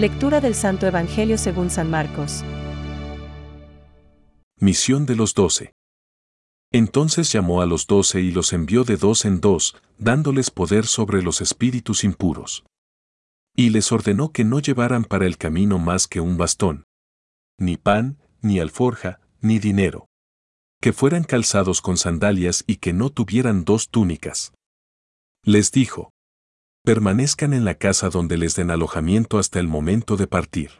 Lectura del Santo Evangelio según San Marcos. Misión de los doce. Entonces llamó a los doce y los envió de dos en dos, dándoles poder sobre los espíritus impuros. Y les ordenó que no llevaran para el camino más que un bastón. Ni pan, ni alforja, ni dinero. Que fueran calzados con sandalias y que no tuvieran dos túnicas. Les dijo, permanezcan en la casa donde les den alojamiento hasta el momento de partir.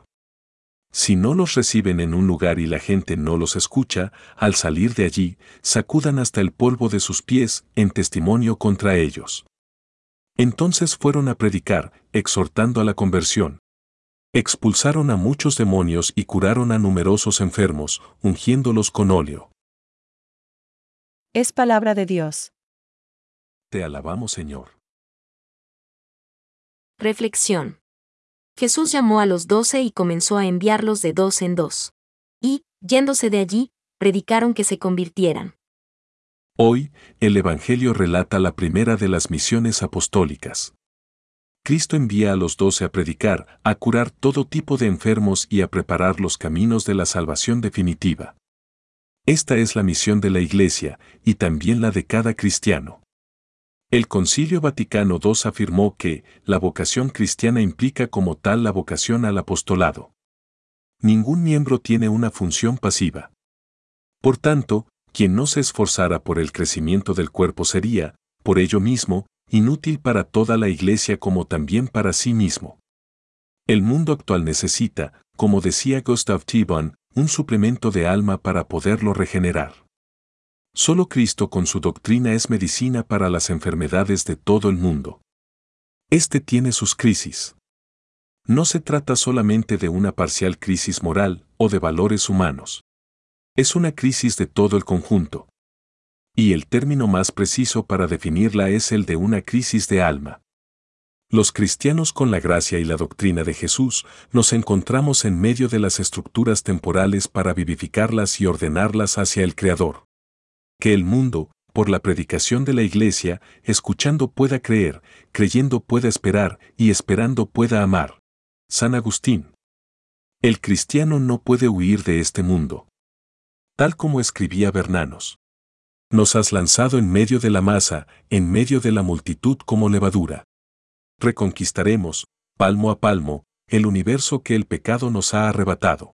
Si no los reciben en un lugar y la gente no los escucha, al salir de allí, sacudan hasta el polvo de sus pies en testimonio contra ellos. Entonces fueron a predicar, exhortando a la conversión. Expulsaron a muchos demonios y curaron a numerosos enfermos, ungiéndolos con óleo. Es palabra de Dios. Te alabamos, Señor. Reflexión. Jesús llamó a los doce y comenzó a enviarlos de dos en dos. Y, yéndose de allí, predicaron que se convirtieran. Hoy, el Evangelio relata la primera de las misiones apostólicas. Cristo envía a los doce a predicar, a curar todo tipo de enfermos y a preparar los caminos de la salvación definitiva. Esta es la misión de la Iglesia, y también la de cada cristiano. El Concilio Vaticano II afirmó que la vocación cristiana implica como tal la vocación al apostolado. Ningún miembro tiene una función pasiva. Por tanto, quien no se esforzara por el crecimiento del cuerpo sería, por ello mismo, inútil para toda la Iglesia como también para sí mismo. El mundo actual necesita, como decía Gustav Thiebaum, un suplemento de alma para poderlo regenerar. Solo Cristo con su doctrina es medicina para las enfermedades de todo el mundo. Este tiene sus crisis. No se trata solamente de una parcial crisis moral o de valores humanos. Es una crisis de todo el conjunto. Y el término más preciso para definirla es el de una crisis de alma. Los cristianos con la gracia y la doctrina de Jesús nos encontramos en medio de las estructuras temporales para vivificarlas y ordenarlas hacia el Creador que el mundo, por la predicación de la Iglesia, escuchando pueda creer, creyendo pueda esperar y esperando pueda amar. San Agustín. El cristiano no puede huir de este mundo. Tal como escribía Bernanos. Nos has lanzado en medio de la masa, en medio de la multitud como levadura. Reconquistaremos, palmo a palmo, el universo que el pecado nos ha arrebatado.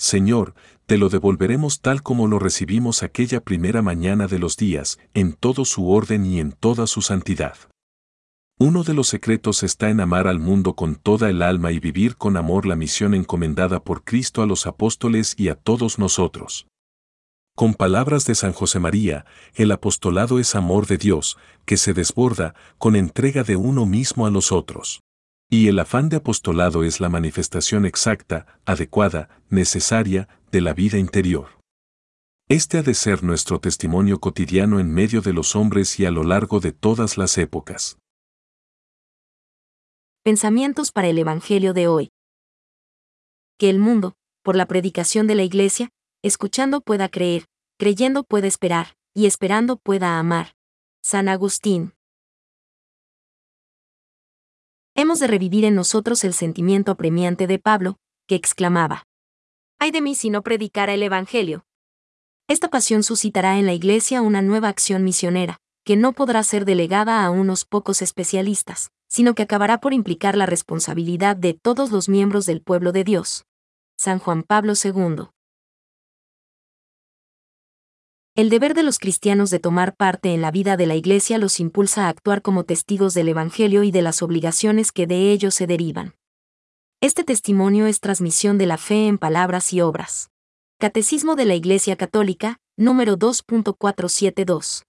Señor, te lo devolveremos tal como lo recibimos aquella primera mañana de los días, en todo su orden y en toda su santidad. Uno de los secretos está en amar al mundo con toda el alma y vivir con amor la misión encomendada por Cristo a los apóstoles y a todos nosotros. Con palabras de San José María, el apostolado es amor de Dios, que se desborda con entrega de uno mismo a los otros. Y el afán de apostolado es la manifestación exacta, adecuada, necesaria, de la vida interior. Este ha de ser nuestro testimonio cotidiano en medio de los hombres y a lo largo de todas las épocas. Pensamientos para el Evangelio de hoy. Que el mundo, por la predicación de la Iglesia, escuchando pueda creer, creyendo pueda esperar, y esperando pueda amar. San Agustín. Hemos de revivir en nosotros el sentimiento apremiante de Pablo, que exclamaba, ¡Ay de mí si no predicara el Evangelio! Esta pasión suscitará en la Iglesia una nueva acción misionera, que no podrá ser delegada a unos pocos especialistas, sino que acabará por implicar la responsabilidad de todos los miembros del pueblo de Dios. San Juan Pablo II el deber de los cristianos de tomar parte en la vida de la Iglesia los impulsa a actuar como testigos del Evangelio y de las obligaciones que de ello se derivan. Este testimonio es transmisión de la fe en palabras y obras. Catecismo de la Iglesia Católica, número 2.472.